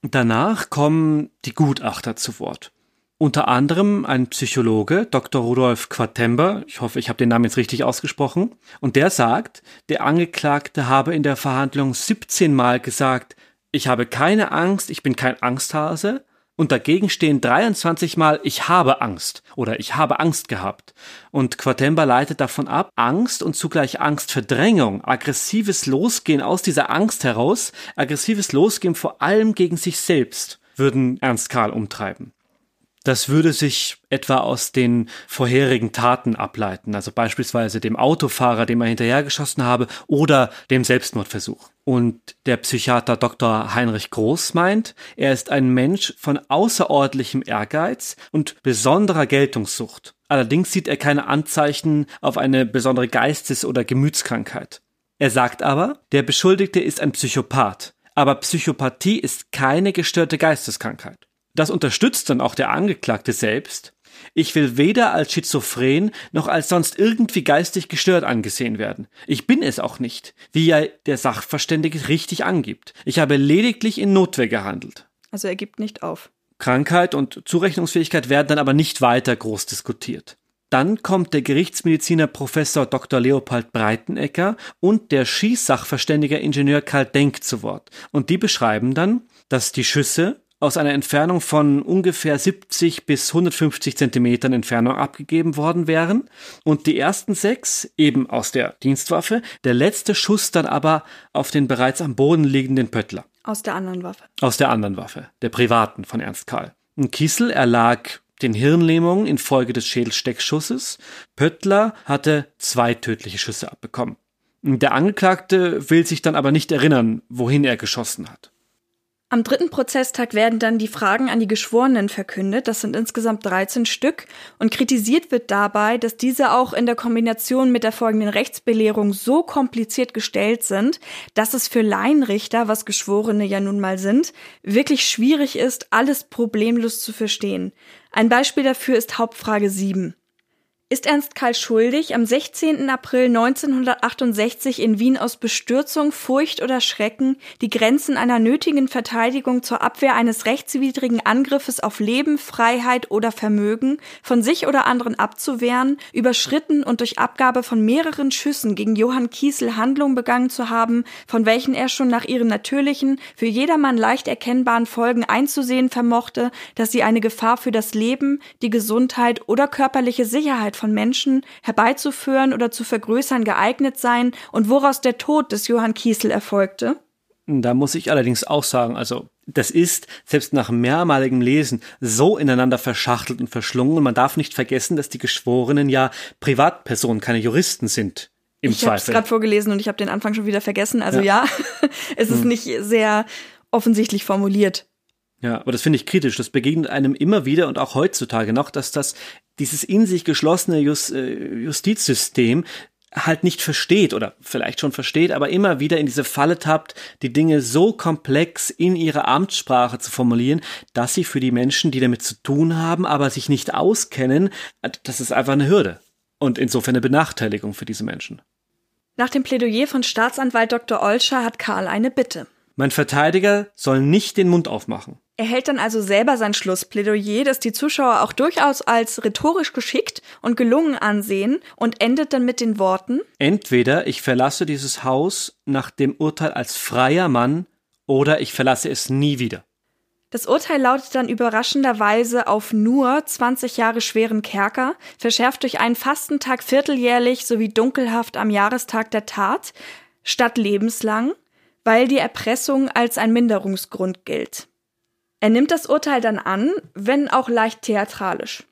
Danach kommen die Gutachter zu Wort. Unter anderem ein Psychologe, Dr. Rudolf Quatember, ich hoffe, ich habe den Namen jetzt richtig ausgesprochen, und der sagt, der Angeklagte habe in der Verhandlung 17 Mal gesagt, ich habe keine Angst, ich bin kein Angsthase. Und dagegen stehen 23 Mal ich habe Angst oder ich habe Angst gehabt. Und Quatemba leitet davon ab, Angst und zugleich Angstverdrängung, aggressives Losgehen aus dieser Angst heraus, aggressives Losgehen vor allem gegen sich selbst, würden Ernst Karl umtreiben. Das würde sich etwa aus den vorherigen Taten ableiten, also beispielsweise dem Autofahrer, dem er hinterhergeschossen habe, oder dem Selbstmordversuch. Und der Psychiater Dr. Heinrich Groß meint, er ist ein Mensch von außerordentlichem Ehrgeiz und besonderer Geltungssucht. Allerdings sieht er keine Anzeichen auf eine besondere Geistes- oder Gemütskrankheit. Er sagt aber, der Beschuldigte ist ein Psychopath, aber Psychopathie ist keine gestörte Geisteskrankheit. Das unterstützt dann auch der Angeklagte selbst. Ich will weder als schizophren noch als sonst irgendwie geistig gestört angesehen werden. Ich bin es auch nicht, wie ja der Sachverständige richtig angibt. Ich habe lediglich in Notwehr gehandelt.
Also er gibt nicht auf.
Krankheit und Zurechnungsfähigkeit werden dann aber nicht weiter groß diskutiert. Dann kommt der Gerichtsmediziner Professor Dr. Leopold Breitenecker und der Schießsachverständiger Ingenieur Karl Denk zu Wort. Und die beschreiben dann, dass die Schüsse aus einer Entfernung von ungefähr 70 bis 150 Zentimetern Entfernung abgegeben worden wären und die ersten sechs eben aus der Dienstwaffe, der letzte Schuss dann aber auf den bereits am Boden liegenden Pöttler.
Aus der anderen Waffe.
Aus der anderen Waffe, der privaten von Ernst Karl. Und Kiesel erlag den Hirnlähmungen infolge des Schädelsteckschusses. Pöttler hatte zwei tödliche Schüsse abbekommen. Der Angeklagte will sich dann aber nicht erinnern, wohin er geschossen hat.
Am dritten Prozesstag werden dann die Fragen an die Geschworenen verkündet. Das sind insgesamt 13 Stück. Und kritisiert wird dabei, dass diese auch in der Kombination mit der folgenden Rechtsbelehrung so kompliziert gestellt sind, dass es für Laienrichter, was Geschworene ja nun mal sind, wirklich schwierig ist, alles problemlos zu verstehen. Ein Beispiel dafür ist Hauptfrage 7. Ist Ernst Karl schuldig, am 16. April 1968 in Wien aus Bestürzung, Furcht oder Schrecken die Grenzen einer nötigen Verteidigung zur Abwehr eines rechtswidrigen Angriffes auf Leben, Freiheit oder Vermögen von sich oder anderen abzuwehren, überschritten und durch Abgabe von mehreren Schüssen gegen Johann Kiesel Handlungen begangen zu haben, von welchen er schon nach ihren natürlichen, für jedermann leicht erkennbaren Folgen einzusehen vermochte, dass sie eine Gefahr für das Leben, die Gesundheit oder körperliche Sicherheit von Menschen herbeizuführen oder zu vergrößern geeignet sein und woraus der Tod des Johann Kiesel erfolgte?
Da muss ich allerdings auch sagen, also das ist selbst nach mehrmaligem Lesen so ineinander verschachtelt und verschlungen und man darf nicht vergessen, dass die Geschworenen ja Privatpersonen, keine Juristen sind. Im
ich habe es gerade vorgelesen und ich habe den Anfang schon wieder vergessen. Also ja, ja *laughs* es ist hm. nicht sehr offensichtlich formuliert.
Ja, aber das finde ich kritisch. Das begegnet einem immer wieder und auch heutzutage noch, dass das dieses in sich geschlossene Just, äh, Justizsystem halt nicht versteht oder vielleicht schon versteht, aber immer wieder in diese Falle tappt, die Dinge so komplex in ihrer Amtssprache zu formulieren, dass sie für die Menschen, die damit zu tun haben, aber sich nicht auskennen, das ist einfach eine Hürde und insofern eine Benachteiligung für diese Menschen.
Nach dem Plädoyer von Staatsanwalt Dr. Olscher hat Karl eine Bitte.
Mein Verteidiger soll nicht den Mund aufmachen.
Er hält dann also selber sein Schlussplädoyer, das die Zuschauer auch durchaus als rhetorisch geschickt und gelungen ansehen und endet dann mit den Worten
Entweder ich verlasse dieses Haus nach dem Urteil als freier Mann oder ich verlasse es nie wieder.
Das Urteil lautet dann überraschenderweise auf nur 20 Jahre schweren Kerker, verschärft durch einen Fastentag vierteljährlich sowie dunkelhaft am Jahrestag der Tat, statt lebenslang, weil die Erpressung als ein Minderungsgrund gilt. Er nimmt das Urteil dann an, wenn auch leicht theatralisch.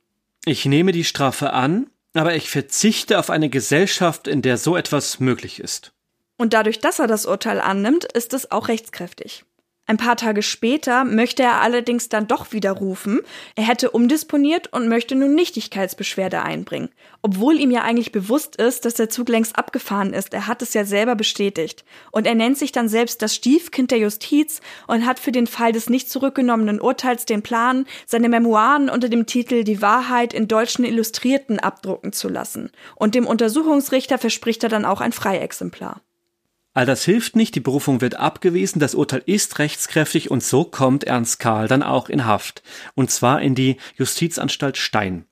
Ich nehme die Strafe an, aber ich verzichte auf eine Gesellschaft, in der so etwas möglich ist.
Und dadurch, dass er das Urteil annimmt, ist es auch rechtskräftig. Ein paar Tage später möchte er allerdings dann doch widerrufen. Er hätte umdisponiert und möchte nun Nichtigkeitsbeschwerde einbringen. Obwohl ihm ja eigentlich bewusst ist, dass der Zug längst abgefahren ist. Er hat es ja selber bestätigt. Und er nennt sich dann selbst das Stiefkind der Justiz und hat für den Fall des nicht zurückgenommenen Urteils den Plan, seine Memoiren unter dem Titel Die Wahrheit in deutschen Illustrierten abdrucken zu lassen. Und dem Untersuchungsrichter verspricht er dann auch ein Freiexemplar.
All das hilft nicht, die Berufung wird abgewiesen, das Urteil ist rechtskräftig und so kommt Ernst Karl dann auch in Haft. Und zwar in die Justizanstalt Stein.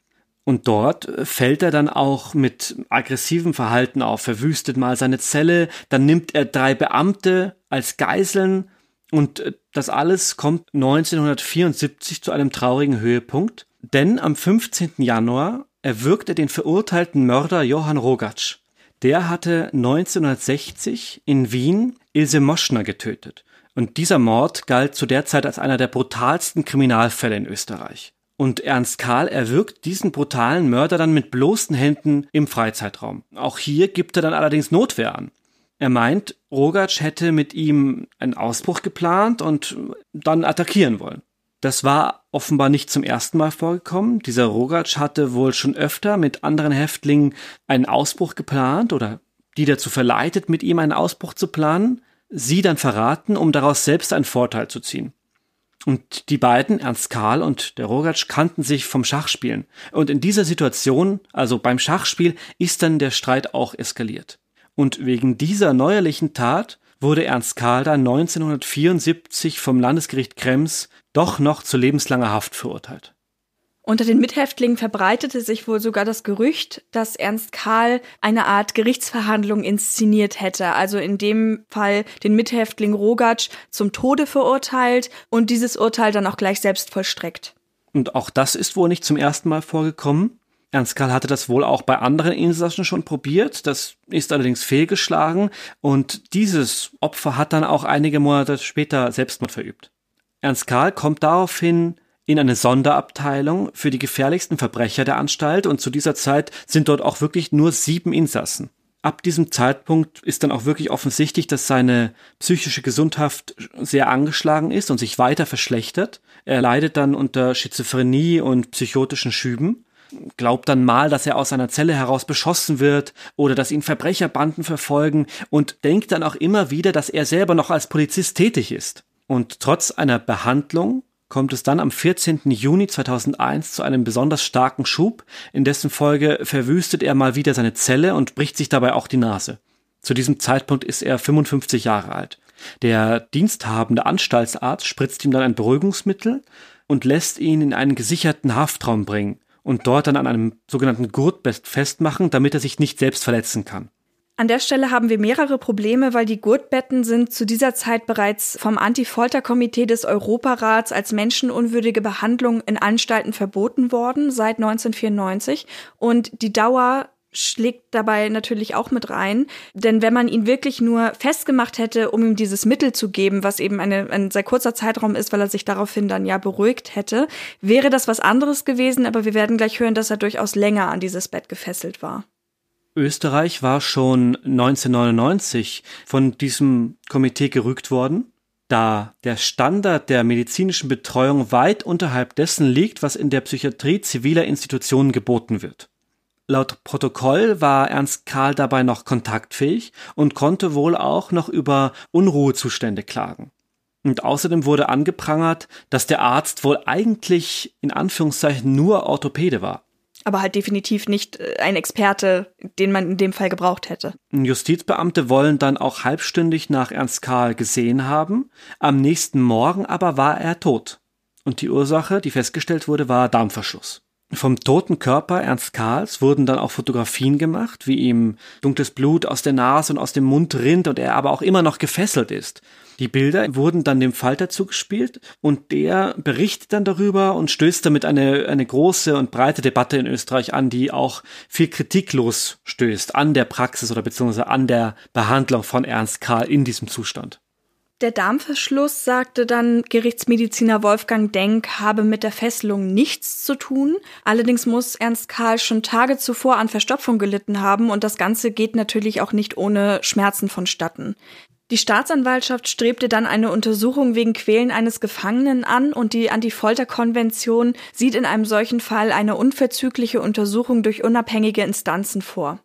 Und dort fällt er dann auch mit aggressivem Verhalten auf, verwüstet mal seine Zelle, dann nimmt er drei Beamte als Geiseln und äh, das alles kommt 1974 zu einem traurigen Höhepunkt, denn am 15. Januar erwürgt er den verurteilten Mörder Johann Rogatsch. Der hatte 1960 in Wien Ilse Moschner getötet. Und dieser Mord galt zu der Zeit als einer der brutalsten Kriminalfälle in Österreich. Und Ernst Karl erwürgt diesen brutalen Mörder dann mit bloßen Händen im Freizeitraum. Auch hier gibt er dann allerdings Notwehr an. Er meint, Rogatsch hätte mit ihm einen Ausbruch geplant und dann attackieren wollen. Das war offenbar nicht zum ersten Mal vorgekommen. Dieser Rogatsch hatte wohl schon öfter mit anderen Häftlingen einen Ausbruch geplant oder die dazu verleitet, mit ihm einen Ausbruch zu planen. sie dann verraten, um daraus selbst einen Vorteil zu ziehen. Und die beiden, Ernst Karl und der Rogatsch, kannten sich vom Schachspielen. Und in dieser Situation, also beim Schachspiel, ist dann der Streit auch eskaliert. Und wegen dieser neuerlichen Tat wurde Ernst Karl dann 1974 vom Landesgericht Krems doch noch zu lebenslanger Haft verurteilt.
Unter den Mithäftlingen verbreitete sich wohl sogar das Gerücht, dass Ernst Karl eine Art Gerichtsverhandlung inszeniert hätte, also in dem Fall den Mithäftling Rogatsch zum Tode verurteilt und dieses Urteil dann auch gleich selbst vollstreckt.
Und auch das ist wohl nicht zum ersten Mal vorgekommen. Ernst Karl hatte das wohl auch bei anderen Insassen schon probiert, das ist allerdings fehlgeschlagen und dieses Opfer hat dann auch einige Monate später Selbstmord verübt. Ernst Karl kommt daraufhin in eine Sonderabteilung für die gefährlichsten Verbrecher der Anstalt und zu dieser Zeit sind dort auch wirklich nur sieben Insassen. Ab diesem Zeitpunkt ist dann auch wirklich offensichtlich, dass seine psychische Gesundheit sehr angeschlagen ist und sich weiter verschlechtert. Er leidet dann unter Schizophrenie und psychotischen Schüben glaubt dann mal, dass er aus seiner Zelle heraus beschossen wird oder dass ihn Verbrecherbanden verfolgen und denkt dann auch immer wieder, dass er selber noch als Polizist tätig ist. Und trotz einer Behandlung kommt es dann am 14. Juni 2001 zu einem besonders starken Schub, in dessen Folge verwüstet er mal wieder seine Zelle und bricht sich dabei auch die Nase. Zu diesem Zeitpunkt ist er 55 Jahre alt. Der diensthabende Anstaltsarzt spritzt ihm dann ein Beruhigungsmittel und lässt ihn in einen gesicherten Haftraum bringen und dort dann an einem sogenannten Gurtbest festmachen, damit er sich nicht selbst verletzen kann.
An der Stelle haben wir mehrere Probleme, weil die Gurtbetten sind zu dieser Zeit bereits vom Anti-Folter-Komitee des Europarats als menschenunwürdige Behandlung in Anstalten verboten worden seit 1994 und die Dauer schlägt dabei natürlich auch mit rein. Denn wenn man ihn wirklich nur festgemacht hätte, um ihm dieses Mittel zu geben, was eben eine, ein sehr kurzer Zeitraum ist, weil er sich daraufhin dann ja beruhigt hätte, wäre das was anderes gewesen. Aber wir werden gleich hören, dass er durchaus länger an dieses Bett gefesselt war.
Österreich war schon 1999 von diesem Komitee gerügt worden, da der Standard der medizinischen Betreuung weit unterhalb dessen liegt, was in der Psychiatrie ziviler Institutionen geboten wird. Laut Protokoll war Ernst Karl dabei noch kontaktfähig und konnte wohl auch noch über Unruhezustände klagen. Und außerdem wurde angeprangert, dass der Arzt wohl eigentlich in Anführungszeichen nur Orthopäde war
aber halt definitiv nicht äh, ein Experte, den man in dem Fall gebraucht hätte.
Justizbeamte wollen dann auch halbstündig nach Ernst Karl gesehen haben, am nächsten Morgen aber war er tot. Und die Ursache, die festgestellt wurde, war Darmverschluss. Vom toten Körper Ernst Karls wurden dann auch Fotografien gemacht, wie ihm dunkles Blut aus der Nase und aus dem Mund rinnt und er aber auch immer noch gefesselt ist. Die Bilder wurden dann dem Falter zugespielt und der berichtet dann darüber und stößt damit eine, eine große und breite Debatte in Österreich an, die auch viel kritiklos stößt an der Praxis oder beziehungsweise an der Behandlung von Ernst Karl in diesem Zustand.
Der Darmverschluss, sagte dann Gerichtsmediziner Wolfgang Denk, habe mit der Fesselung nichts zu tun. Allerdings muss Ernst Karl schon Tage zuvor an Verstopfung gelitten haben und das Ganze geht natürlich auch nicht ohne Schmerzen vonstatten. Die Staatsanwaltschaft strebte dann eine Untersuchung wegen Quälen eines Gefangenen an und die Anti-Folter-Konvention sieht in einem solchen Fall eine unverzügliche Untersuchung durch unabhängige Instanzen vor.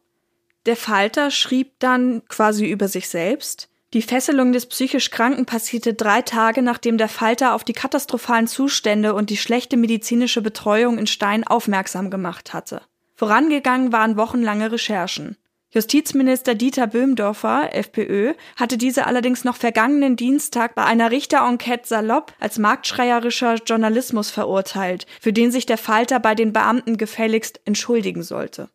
Der Falter schrieb dann quasi über sich selbst. Die Fesselung des psychisch Kranken passierte drei Tage, nachdem der Falter auf die katastrophalen Zustände und die schlechte medizinische Betreuung in Stein aufmerksam gemacht hatte. Vorangegangen waren wochenlange Recherchen. Justizminister Dieter Böhmdorfer, FPÖ, hatte diese allerdings noch vergangenen Dienstag bei einer Richterenquete salopp als marktschreierischer Journalismus verurteilt, für den sich der Falter bei den Beamten gefälligst entschuldigen sollte.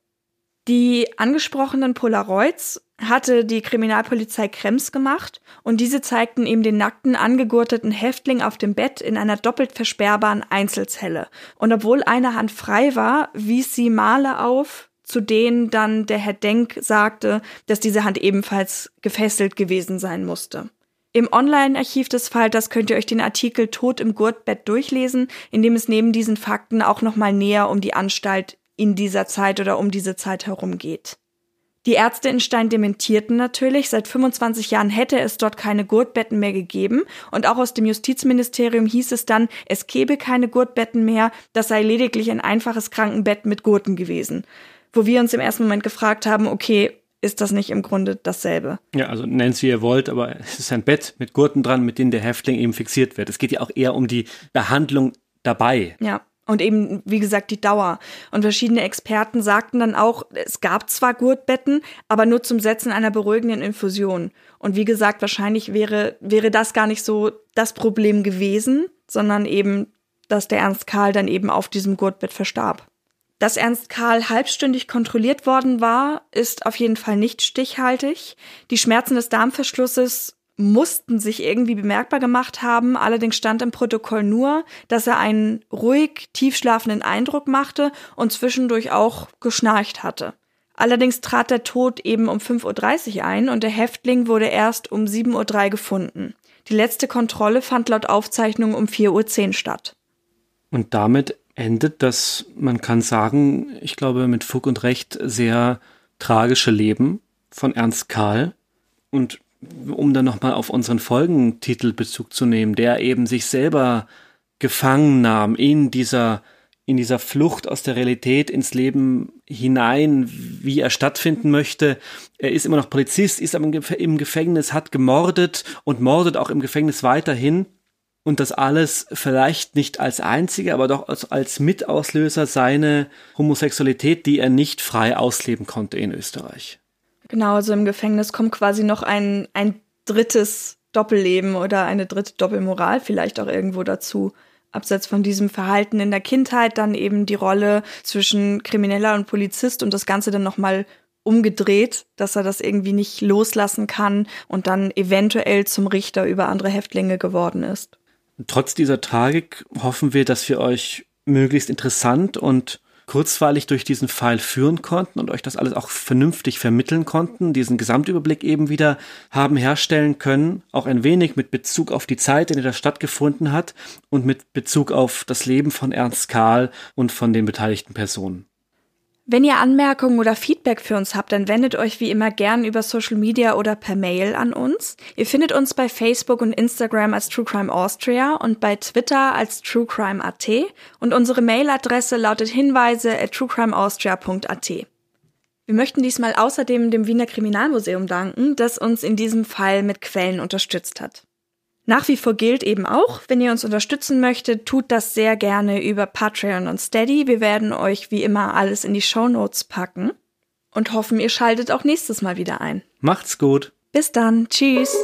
Die angesprochenen Polaroids hatte die Kriminalpolizei Krems gemacht und diese zeigten ihm den nackten, angegurteten Häftling auf dem Bett in einer doppelt versperrbaren Einzelzelle. Und obwohl eine Hand frei war, wies sie Male auf, zu denen dann der Herr Denk sagte, dass diese Hand ebenfalls gefesselt gewesen sein musste. Im Online-Archiv des Falters könnt ihr euch den Artikel Tod im Gurtbett durchlesen, in dem es neben diesen Fakten auch nochmal näher um die Anstalt in dieser Zeit oder um diese Zeit herum geht. Die Ärzte in Stein dementierten natürlich, seit 25 Jahren hätte es dort keine Gurtbetten mehr gegeben und auch aus dem Justizministerium hieß es dann, es gäbe keine Gurtbetten mehr, das sei lediglich ein einfaches Krankenbett mit Gurten gewesen wo wir uns im ersten Moment gefragt haben, okay, ist das nicht im Grunde dasselbe?
Ja, also nennt es wie ihr wollt, aber es ist ein Bett mit Gurten dran, mit denen der Häftling eben fixiert wird. Es geht ja auch eher um die Behandlung dabei.
Ja. Und eben, wie gesagt, die Dauer. Und verschiedene Experten sagten dann auch, es gab zwar Gurtbetten, aber nur zum Setzen einer beruhigenden Infusion. Und wie gesagt, wahrscheinlich wäre, wäre das gar nicht so das Problem gewesen, sondern eben, dass der Ernst Karl dann eben auf diesem Gurtbett verstarb. Dass Ernst Karl halbstündig kontrolliert worden war, ist auf jeden Fall nicht stichhaltig. Die Schmerzen des Darmverschlusses mussten sich irgendwie bemerkbar gemacht haben. Allerdings stand im Protokoll nur, dass er einen ruhig tiefschlafenden Eindruck machte und zwischendurch auch geschnarcht hatte. Allerdings trat der Tod eben um 5.30 Uhr ein und der Häftling wurde erst um 7.03 Uhr gefunden. Die letzte Kontrolle fand laut Aufzeichnung um 4.10 Uhr statt.
Und damit endet das, man kann sagen, ich glaube mit Fug und Recht sehr tragische Leben von Ernst Karl. Und um dann nochmal auf unseren Folgentitel Bezug zu nehmen, der eben sich selber gefangen nahm in dieser in dieser Flucht aus der Realität ins Leben hinein, wie er stattfinden möchte. Er ist immer noch Polizist, ist aber im Gefängnis, hat gemordet und mordet auch im Gefängnis weiterhin und das alles vielleicht nicht als einzige, aber doch als, als Mitauslöser seine Homosexualität, die er nicht frei ausleben konnte in Österreich.
Genau, also im Gefängnis kommt quasi noch ein, ein drittes Doppelleben oder eine dritte Doppelmoral vielleicht auch irgendwo dazu. Abseits von diesem Verhalten in der Kindheit dann eben die Rolle zwischen Krimineller und Polizist und das Ganze dann nochmal umgedreht, dass er das irgendwie nicht loslassen kann und dann eventuell zum Richter über andere Häftlinge geworden ist.
Trotz dieser Tragik hoffen wir, dass wir euch möglichst interessant und kurzweilig durch diesen Fall führen konnten und euch das alles auch vernünftig vermitteln konnten, diesen Gesamtüberblick eben wieder haben herstellen können, auch ein wenig mit Bezug auf die Zeit, in der das stattgefunden hat und mit Bezug auf das Leben von Ernst Karl und von den beteiligten Personen.
Wenn ihr Anmerkungen oder Feedback für uns habt, dann wendet euch wie immer gern über Social Media oder per Mail an uns. Ihr findet uns bei Facebook und Instagram als True Crime Austria und bei Twitter als True Crime AT und unsere Mailadresse lautet hinweise at truecrimeaustria.at. Wir möchten diesmal außerdem dem Wiener Kriminalmuseum danken, das uns in diesem Fall mit Quellen unterstützt hat. Nach wie vor gilt eben auch, wenn ihr uns unterstützen möchtet, tut das sehr gerne über Patreon und Steady. Wir werden euch wie immer alles in die Show Notes packen und hoffen, ihr schaltet auch nächstes Mal wieder ein.
Macht's gut.
Bis dann. Tschüss.